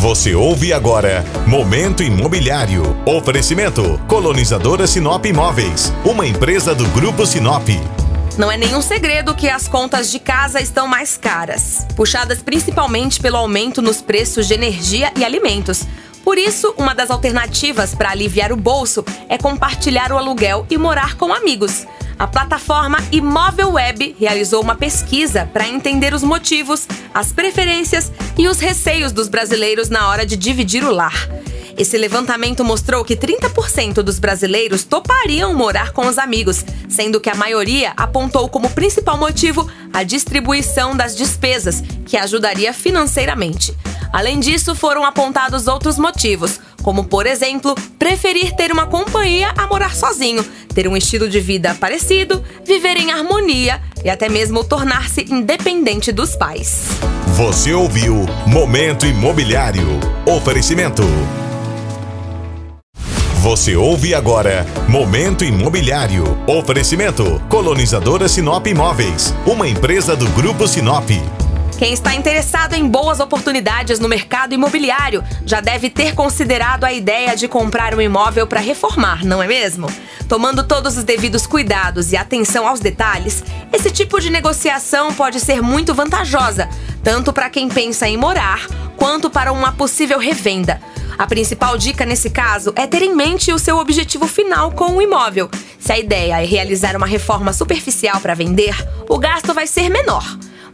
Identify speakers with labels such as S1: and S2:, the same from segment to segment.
S1: Você ouve agora Momento Imobiliário. Oferecimento Colonizadora Sinop Imóveis, uma empresa do Grupo Sinop.
S2: Não é nenhum segredo que as contas de casa estão mais caras, puxadas principalmente pelo aumento nos preços de energia e alimentos. Por isso, uma das alternativas para aliviar o bolso é compartilhar o aluguel e morar com amigos. A plataforma Imóvel Web realizou uma pesquisa para entender os motivos, as preferências e os receios dos brasileiros na hora de dividir o lar. Esse levantamento mostrou que 30% dos brasileiros topariam morar com os amigos, sendo que a maioria apontou como principal motivo a distribuição das despesas, que ajudaria financeiramente. Além disso, foram apontados outros motivos, como, por exemplo, preferir ter uma companhia a morar sozinho, ter um estilo de vida parecido, viver em harmonia e até mesmo tornar-se independente dos pais.
S1: Você ouviu Momento Imobiliário. Oferecimento. Você ouve agora Momento Imobiliário. Oferecimento Colonizadora Sinop Imóveis, uma empresa do Grupo Sinop.
S2: Quem está interessado em boas oportunidades no mercado imobiliário já deve ter considerado a ideia de comprar um imóvel para reformar, não é mesmo? Tomando todos os devidos cuidados e atenção aos detalhes, esse tipo de negociação pode ser muito vantajosa, tanto para quem pensa em morar quanto para uma possível revenda. A principal dica nesse caso é ter em mente o seu objetivo final com o imóvel. Se a ideia é realizar uma reforma superficial para vender, o gasto vai ser menor.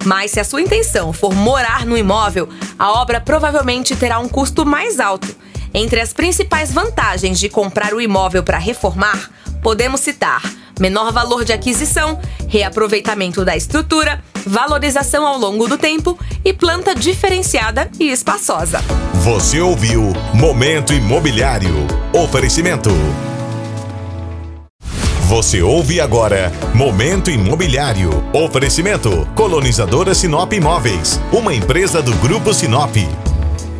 S2: Mas se a sua intenção for morar no imóvel, a obra provavelmente terá um custo mais alto. Entre as principais vantagens de comprar o imóvel para reformar, podemos citar menor valor de aquisição, reaproveitamento da estrutura, valorização ao longo do tempo e planta diferenciada e espaçosa.
S1: Você ouviu Momento Imobiliário. Oferecimento. Você ouve agora Momento Imobiliário. Oferecimento Colonizadora Sinop Imóveis, uma empresa do Grupo Sinop.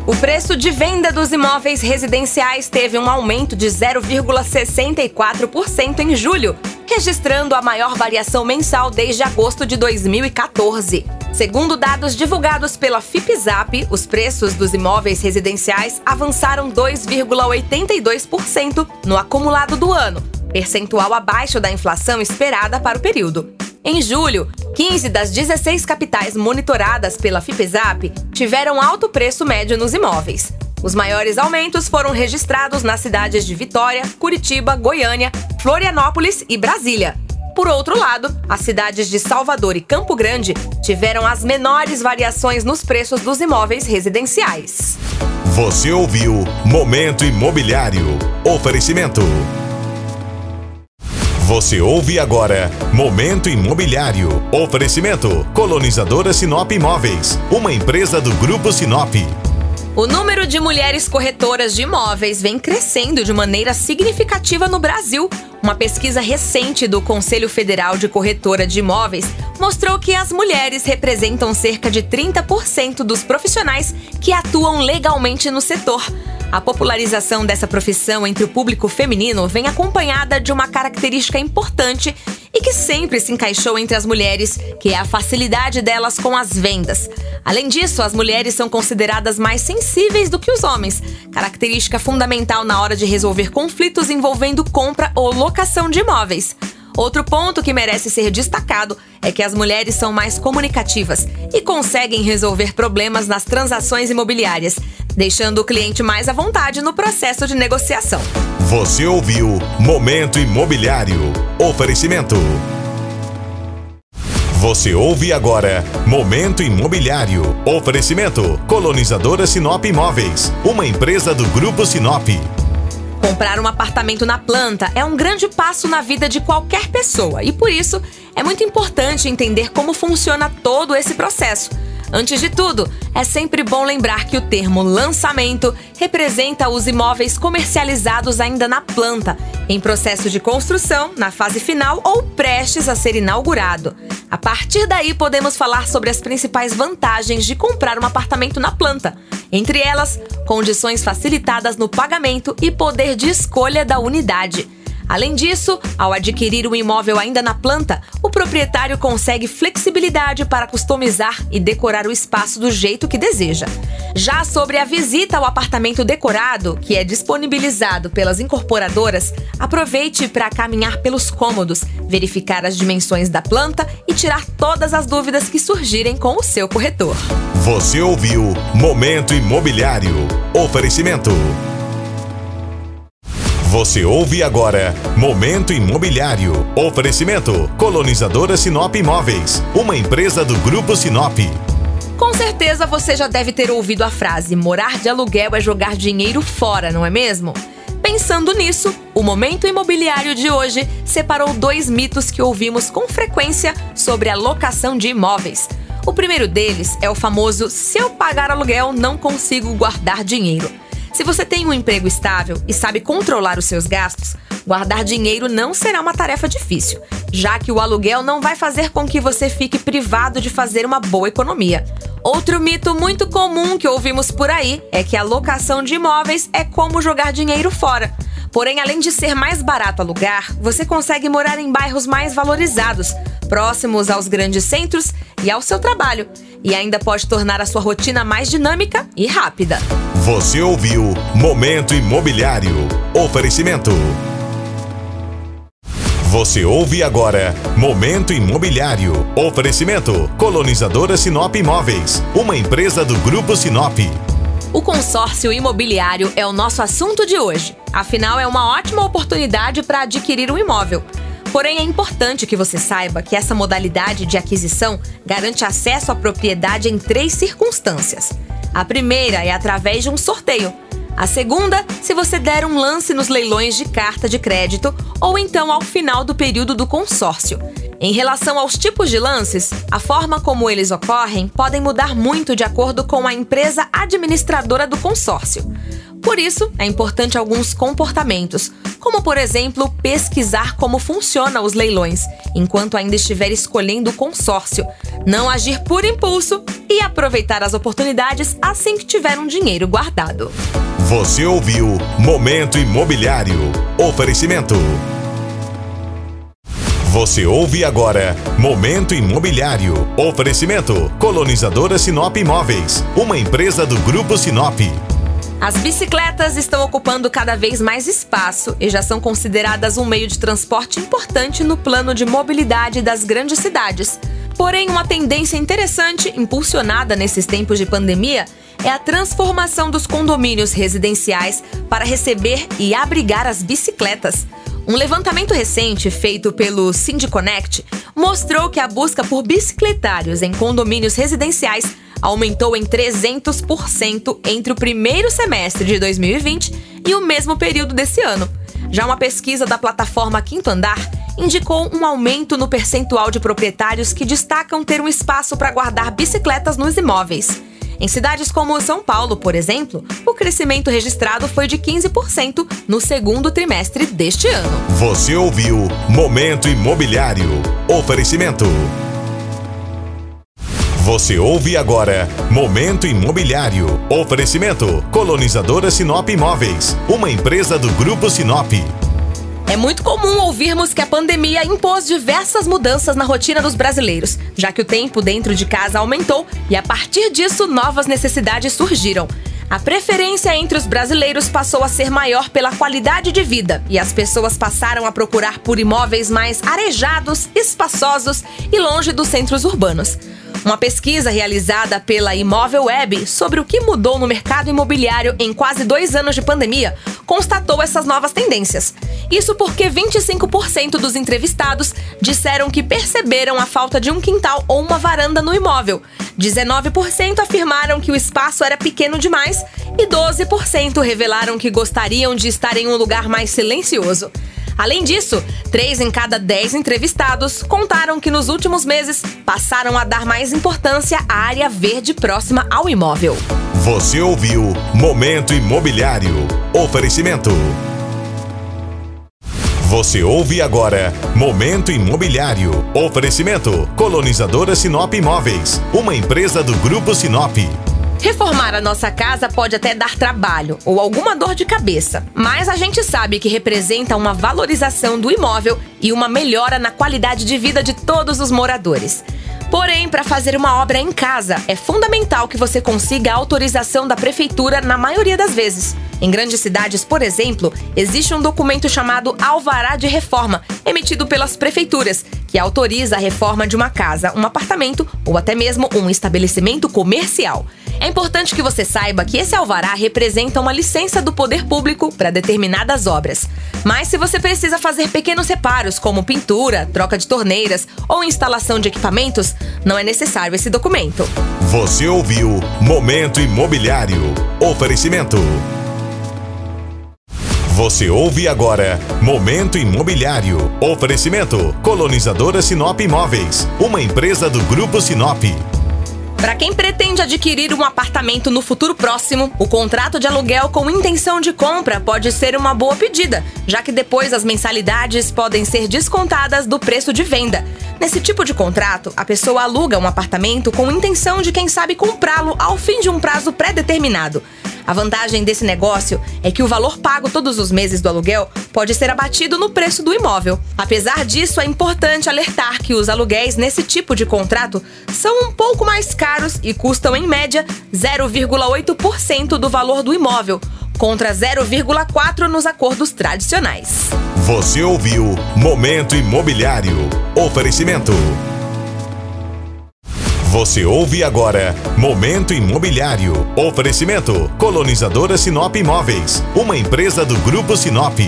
S2: O preço de venda dos imóveis residenciais teve um aumento de 0,64% em julho, registrando a maior variação mensal desde agosto de 2014. Segundo dados divulgados pela FIPZAP, os preços dos imóveis residenciais avançaram 2,82% no acumulado do ano, percentual abaixo da inflação esperada para o período. Em julho, 15 das 16 capitais monitoradas pela FIPESAP tiveram alto preço médio nos imóveis. Os maiores aumentos foram registrados nas cidades de Vitória, Curitiba, Goiânia, Florianópolis e Brasília. Por outro lado, as cidades de Salvador e Campo Grande tiveram as menores variações nos preços dos imóveis residenciais.
S1: Você ouviu Momento Imobiliário. Oferecimento. Você ouve agora Momento Imobiliário. Oferecimento Colonizadora Sinop Imóveis, uma empresa do Grupo Sinop.
S2: O número de mulheres corretoras de imóveis vem crescendo de maneira significativa no Brasil. Uma pesquisa recente do Conselho Federal de Corretora de Imóveis mostrou que as mulheres representam cerca de 30% dos profissionais que atuam legalmente no setor. A popularização dessa profissão entre o público feminino vem acompanhada de uma característica importante e que sempre se encaixou entre as mulheres, que é a facilidade delas com as vendas. Além disso, as mulheres são consideradas mais sensíveis do que os homens, característica fundamental na hora de resolver conflitos envolvendo compra ou locação de imóveis. Outro ponto que merece ser destacado é que as mulheres são mais comunicativas e conseguem resolver problemas nas transações imobiliárias, deixando o cliente mais à vontade no processo de negociação.
S1: Você ouviu Momento Imobiliário. Oferecimento. Você ouve agora Momento Imobiliário. Oferecimento Colonizadora Sinop Imóveis, uma empresa do Grupo Sinop.
S2: Comprar um apartamento na planta é um grande passo na vida de qualquer pessoa e por isso é muito importante entender como funciona todo esse processo. Antes de tudo, é sempre bom lembrar que o termo lançamento representa os imóveis comercializados ainda na planta, em processo de construção, na fase final ou prestes a ser inaugurado. A partir daí, podemos falar sobre as principais vantagens de comprar um apartamento na planta. Entre elas, condições facilitadas no pagamento e poder de escolha da unidade. Além disso, ao adquirir um imóvel ainda na planta, o proprietário consegue flexibilidade para customizar e decorar o espaço do jeito que deseja. Já sobre a visita ao apartamento decorado, que é disponibilizado pelas incorporadoras, aproveite para caminhar pelos cômodos, verificar as dimensões da planta e tirar todas as dúvidas que surgirem com o seu corretor.
S1: Você ouviu Momento Imobiliário. Oferecimento. Você ouve agora Momento Imobiliário. Oferecimento Colonizadora Sinop Imóveis, uma empresa do Grupo Sinop.
S2: Com certeza você já deve ter ouvido a frase: morar de aluguel é jogar dinheiro fora, não é mesmo? Pensando nisso, o Momento Imobiliário de hoje separou dois mitos que ouvimos com frequência sobre a locação de imóveis. O primeiro deles é o famoso: se eu pagar aluguel, não consigo guardar dinheiro. Se você tem um emprego estável e sabe controlar os seus gastos, guardar dinheiro não será uma tarefa difícil, já que o aluguel não vai fazer com que você fique privado de fazer uma boa economia. Outro mito muito comum que ouvimos por aí é que a locação de imóveis é como jogar dinheiro fora. Porém, além de ser mais barato alugar, você consegue morar em bairros mais valorizados, próximos aos grandes centros e ao seu trabalho, e ainda pode tornar a sua rotina mais dinâmica e rápida.
S1: Você ouviu Momento Imobiliário. Oferecimento. Você ouve agora Momento Imobiliário. Oferecimento Colonizadora Sinop Imóveis, uma empresa do Grupo Sinop.
S2: O consórcio imobiliário é o nosso assunto de hoje. Afinal, é uma ótima oportunidade para adquirir um imóvel. Porém, é importante que você saiba que essa modalidade de aquisição garante acesso à propriedade em três circunstâncias. A primeira é através de um sorteio. A segunda, se você der um lance nos leilões de carta de crédito ou então ao final do período do consórcio. Em relação aos tipos de lances, a forma como eles ocorrem podem mudar muito de acordo com a empresa administradora do consórcio. Por isso, é importante alguns comportamentos, como por exemplo pesquisar como funcionam os leilões, enquanto ainda estiver escolhendo o consórcio, não agir por impulso e aproveitar as oportunidades assim que tiver um dinheiro guardado.
S1: Você ouviu Momento Imobiliário. Oferecimento. Você ouve agora Momento Imobiliário. Oferecimento Colonizadora Sinop Imóveis, uma empresa do Grupo Sinop.
S2: As bicicletas estão ocupando cada vez mais espaço e já são consideradas um meio de transporte importante no plano de mobilidade das grandes cidades. Porém, uma tendência interessante, impulsionada nesses tempos de pandemia, é a transformação dos condomínios residenciais para receber e abrigar as bicicletas. Um levantamento recente feito pelo Syndiconnect mostrou que a busca por bicicletários em condomínios residenciais aumentou em 300% entre o primeiro semestre de 2020 e o mesmo período desse ano. Já uma pesquisa da plataforma Quinto Andar indicou um aumento no percentual de proprietários que destacam ter um espaço para guardar bicicletas nos imóveis. Em cidades como São Paulo, por exemplo, o crescimento registrado foi de 15% no segundo trimestre deste ano.
S1: Você ouviu Momento Imobiliário. Oferecimento. Você ouve agora Momento Imobiliário. Oferecimento Colonizadora Sinop Imóveis, uma empresa do Grupo Sinop.
S2: É muito comum ouvirmos que a pandemia impôs diversas mudanças na rotina dos brasileiros, já que o tempo dentro de casa aumentou e a partir disso novas necessidades surgiram. A preferência entre os brasileiros passou a ser maior pela qualidade de vida e as pessoas passaram a procurar por imóveis mais arejados, espaçosos e longe dos centros urbanos. Uma pesquisa realizada pela Imóvel Web sobre o que mudou no mercado imobiliário em quase dois anos de pandemia constatou essas novas tendências. Isso porque 25% dos entrevistados disseram que perceberam a falta de um quintal ou uma varanda no imóvel. 19% afirmaram que o espaço era pequeno demais e 12% revelaram que gostariam de estar em um lugar mais silencioso. Além disso, três em cada dez entrevistados contaram que nos últimos meses passaram a dar mais importância à área verde próxima ao imóvel.
S1: Você ouviu Momento Imobiliário. Oferecimento. Você ouve agora Momento Imobiliário. Oferecimento Colonizadora Sinop Imóveis, uma empresa do Grupo Sinop.
S2: Reformar a nossa casa pode até dar trabalho ou alguma dor de cabeça, mas a gente sabe que representa uma valorização do imóvel e uma melhora na qualidade de vida de todos os moradores. Porém, para fazer uma obra em casa, é fundamental que você consiga a autorização da prefeitura na maioria das vezes. Em grandes cidades, por exemplo, existe um documento chamado Alvará de Reforma, emitido pelas prefeituras, que autoriza a reforma de uma casa, um apartamento ou até mesmo um estabelecimento comercial. É importante que você saiba que esse alvará representa uma licença do poder público para determinadas obras. Mas se você precisa fazer pequenos reparos, como pintura, troca de torneiras ou instalação de equipamentos, não é necessário esse documento.
S1: Você ouviu Momento Imobiliário. Oferecimento. Você ouve agora Momento Imobiliário. Oferecimento Colonizadora Sinop Imóveis, uma empresa do Grupo Sinop.
S2: Para quem pretende adquirir um apartamento no futuro próximo, o contrato de aluguel com intenção de compra pode ser uma boa pedida, já que depois as mensalidades podem ser descontadas do preço de venda. Nesse tipo de contrato, a pessoa aluga um apartamento com intenção de, quem sabe, comprá-lo ao fim de um prazo pré-determinado. A vantagem desse negócio é que o valor pago todos os meses do aluguel pode ser abatido no preço do imóvel. Apesar disso, é importante alertar que os aluguéis nesse tipo de contrato são um pouco mais caros e custam, em média, 0,8% do valor do imóvel, contra 0,4% nos acordos tradicionais.
S1: Você ouviu Momento Imobiliário. Oferecimento. Você ouve agora Momento Imobiliário. Oferecimento Colonizadora Sinop Imóveis, uma empresa do Grupo Sinop.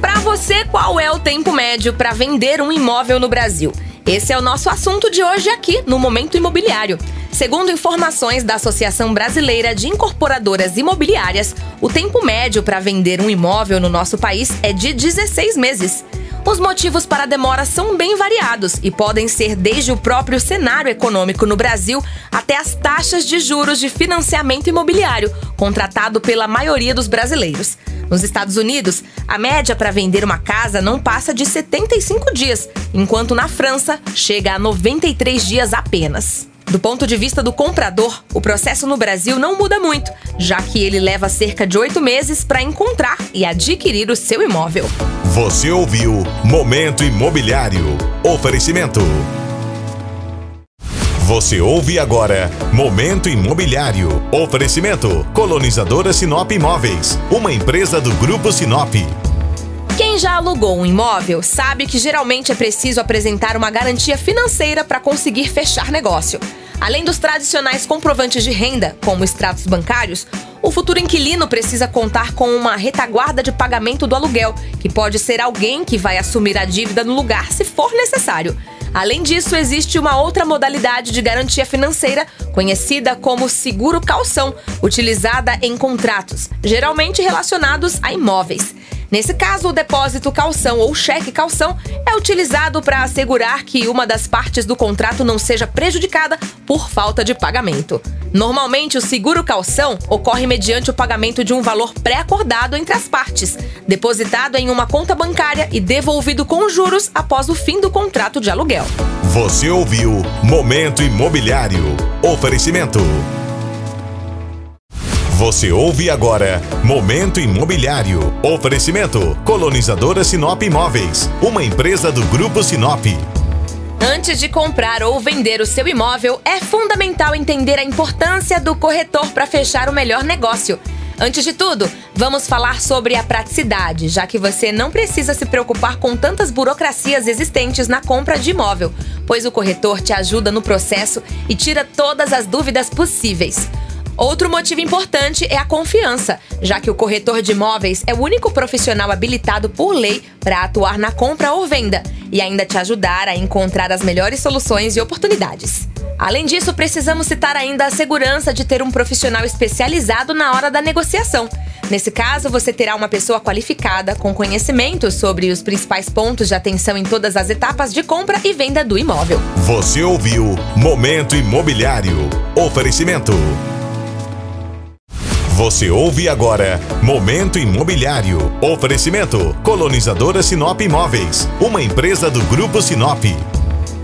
S2: Para você, qual é o tempo médio para vender um imóvel no Brasil? Esse é o nosso assunto de hoje aqui no Momento Imobiliário. Segundo informações da Associação Brasileira de Incorporadoras Imobiliárias, o tempo médio para vender um imóvel no nosso país é de 16 meses. Os motivos para a demora são bem variados e podem ser desde o próprio cenário econômico no Brasil até as taxas de juros de financiamento imobiliário, contratado pela maioria dos brasileiros. Nos Estados Unidos, a média para vender uma casa não passa de 75 dias, enquanto na França chega a 93 dias apenas. Do ponto de vista do comprador, o processo no Brasil não muda muito, já que ele leva cerca de oito meses para encontrar e adquirir o seu imóvel.
S1: Você ouviu Momento Imobiliário. Oferecimento. Você ouve agora Momento Imobiliário. Oferecimento Colonizadora Sinop Imóveis, uma empresa do Grupo Sinop.
S2: Quem já alugou um imóvel sabe que geralmente é preciso apresentar uma garantia financeira para conseguir fechar negócio. Além dos tradicionais comprovantes de renda, como extratos bancários, o futuro inquilino precisa contar com uma retaguarda de pagamento do aluguel, que pode ser alguém que vai assumir a dívida no lugar se for necessário. Além disso, existe uma outra modalidade de garantia financeira, conhecida como seguro calção, utilizada em contratos, geralmente relacionados a imóveis. Nesse caso, o depósito calção ou cheque calção é utilizado para assegurar que uma das partes do contrato não seja prejudicada por falta de pagamento. Normalmente, o seguro calção ocorre mediante o pagamento de um valor pré-acordado entre as partes, depositado em uma conta bancária e devolvido com juros após o fim do contrato de aluguel.
S1: Você ouviu Momento Imobiliário. Oferecimento. Você ouve agora Momento Imobiliário. Oferecimento Colonizadora Sinop Imóveis, uma empresa do Grupo Sinop.
S2: Antes de comprar ou vender o seu imóvel, é fundamental entender a importância do corretor para fechar o melhor negócio. Antes de tudo, vamos falar sobre a praticidade, já que você não precisa se preocupar com tantas burocracias existentes na compra de imóvel, pois o corretor te ajuda no processo e tira todas as dúvidas possíveis. Outro motivo importante é a confiança, já que o corretor de imóveis é o único profissional habilitado por lei para atuar na compra ou venda e ainda te ajudar a encontrar as melhores soluções e oportunidades. Além disso, precisamos citar ainda a segurança de ter um profissional especializado na hora da negociação. Nesse caso, você terá uma pessoa qualificada com conhecimento sobre os principais pontos de atenção em todas as etapas de compra e venda do imóvel.
S1: Você ouviu Momento Imobiliário. Oferecimento. Você ouve agora Momento Imobiliário. Oferecimento Colonizadora Sinop Imóveis, uma empresa do Grupo Sinop.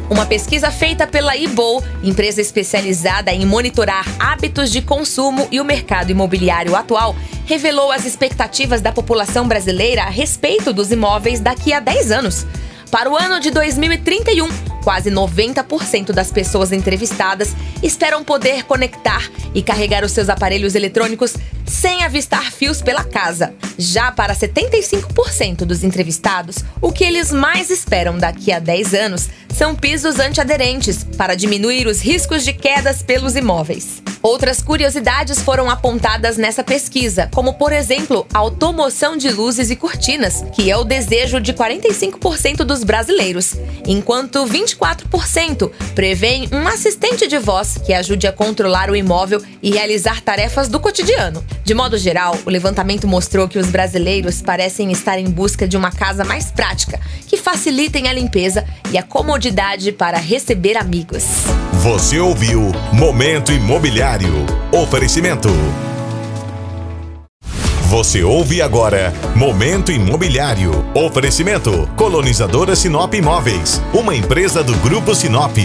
S2: Uma pesquisa feita pela Ibol, empresa especializada em monitorar hábitos de consumo e o mercado imobiliário atual, revelou as expectativas da população brasileira a respeito dos imóveis daqui a 10 anos. Para o ano de 2031, quase 90% das pessoas entrevistadas esperam poder conectar e carregar os seus aparelhos eletrônicos sem avistar fios pela casa. Já para 75% dos entrevistados, o que eles mais esperam daqui a 10 anos são pisos antiaderentes para diminuir os riscos de quedas pelos imóveis. Outras curiosidades foram apontadas nessa pesquisa, como por exemplo a automoção de luzes e cortinas, que é o desejo de 45% dos brasileiros, enquanto 24% prevêem um assistente de voz que ajude a controlar o imóvel e realizar tarefas do cotidiano. De modo geral, o levantamento mostrou que os brasileiros parecem estar em busca de uma casa mais prática, que facilitem a limpeza e a comodidade para receber amigos.
S1: Você ouviu Momento Imobiliário. Oferecimento. Você ouve agora Momento Imobiliário. Oferecimento Colonizadora Sinop Imóveis, uma empresa do Grupo Sinop.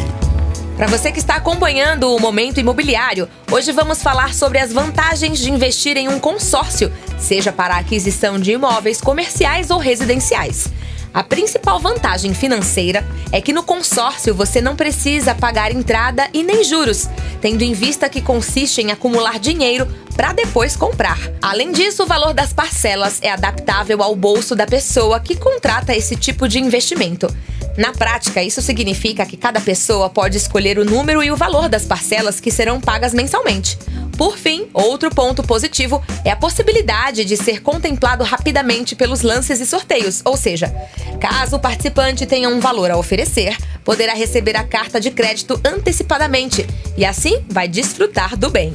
S2: Para você que está acompanhando o Momento Imobiliário, hoje vamos falar sobre as vantagens de investir em um consórcio, seja para a aquisição de imóveis comerciais ou residenciais. A principal vantagem financeira é que no consórcio você não precisa pagar entrada e nem juros, tendo em vista que consiste em acumular dinheiro para depois comprar. Além disso, o valor das parcelas é adaptável ao bolso da pessoa que contrata esse tipo de investimento. Na prática, isso significa que cada pessoa pode escolher o número e o valor das parcelas que serão pagas mensalmente. Por fim, outro ponto positivo é a possibilidade de ser contemplado rapidamente pelos lances e sorteios, ou seja, caso o participante tenha um valor a oferecer, poderá receber a carta de crédito antecipadamente e assim vai desfrutar do bem.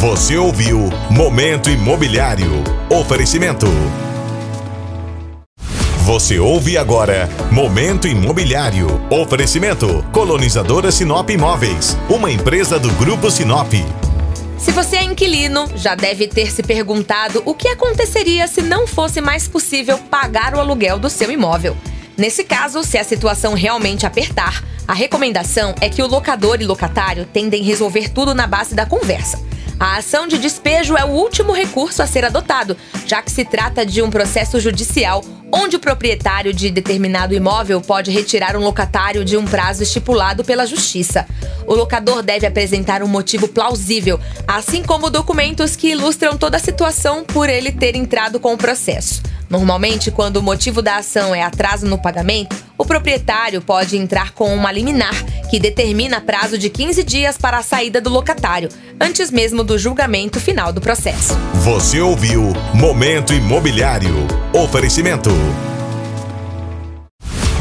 S1: Você ouviu Momento Imobiliário. Oferecimento. Você ouve agora Momento Imobiliário. Oferecimento Colonizadora Sinop Imóveis, uma empresa do Grupo Sinop.
S2: Se você é inquilino, já deve ter se perguntado o que aconteceria se não fosse mais possível pagar o aluguel do seu imóvel. Nesse caso, se a situação realmente apertar, a recomendação é que o locador e locatário tendem a resolver tudo na base da conversa. A ação de despejo é o último recurso a ser adotado, já que se trata de um processo judicial onde o proprietário de determinado imóvel pode retirar um locatário de um prazo estipulado pela Justiça. O locador deve apresentar um motivo plausível, assim como documentos que ilustram toda a situação por ele ter entrado com o processo. Normalmente, quando o motivo da ação é atraso no pagamento, o proprietário pode entrar com uma liminar que determina prazo de 15 dias para a saída do locatário, antes mesmo do julgamento final do processo.
S1: Você ouviu Momento Imobiliário. Oferecimento.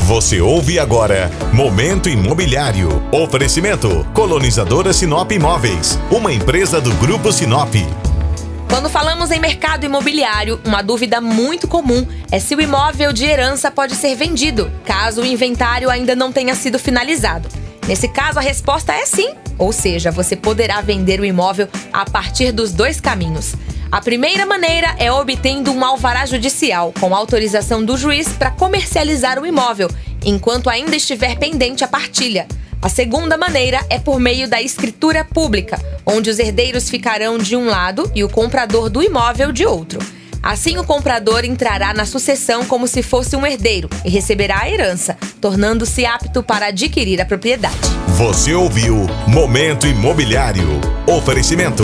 S1: Você ouve agora Momento Imobiliário. Oferecimento Colonizadora Sinop Imóveis, uma empresa do Grupo Sinop.
S2: Quando falamos em mercado imobiliário, uma dúvida muito comum é se o imóvel de herança pode ser vendido, caso o inventário ainda não tenha sido finalizado. Nesse caso, a resposta é sim, ou seja, você poderá vender o imóvel a partir dos dois caminhos. A primeira maneira é obtendo um alvará judicial com autorização do juiz para comercializar o imóvel, enquanto ainda estiver pendente a partilha. A segunda maneira é por meio da escritura pública, onde os herdeiros ficarão de um lado e o comprador do imóvel de outro. Assim, o comprador entrará na sucessão como se fosse um herdeiro e receberá a herança, tornando-se apto para adquirir a propriedade.
S1: Você ouviu Momento Imobiliário. Oferecimento.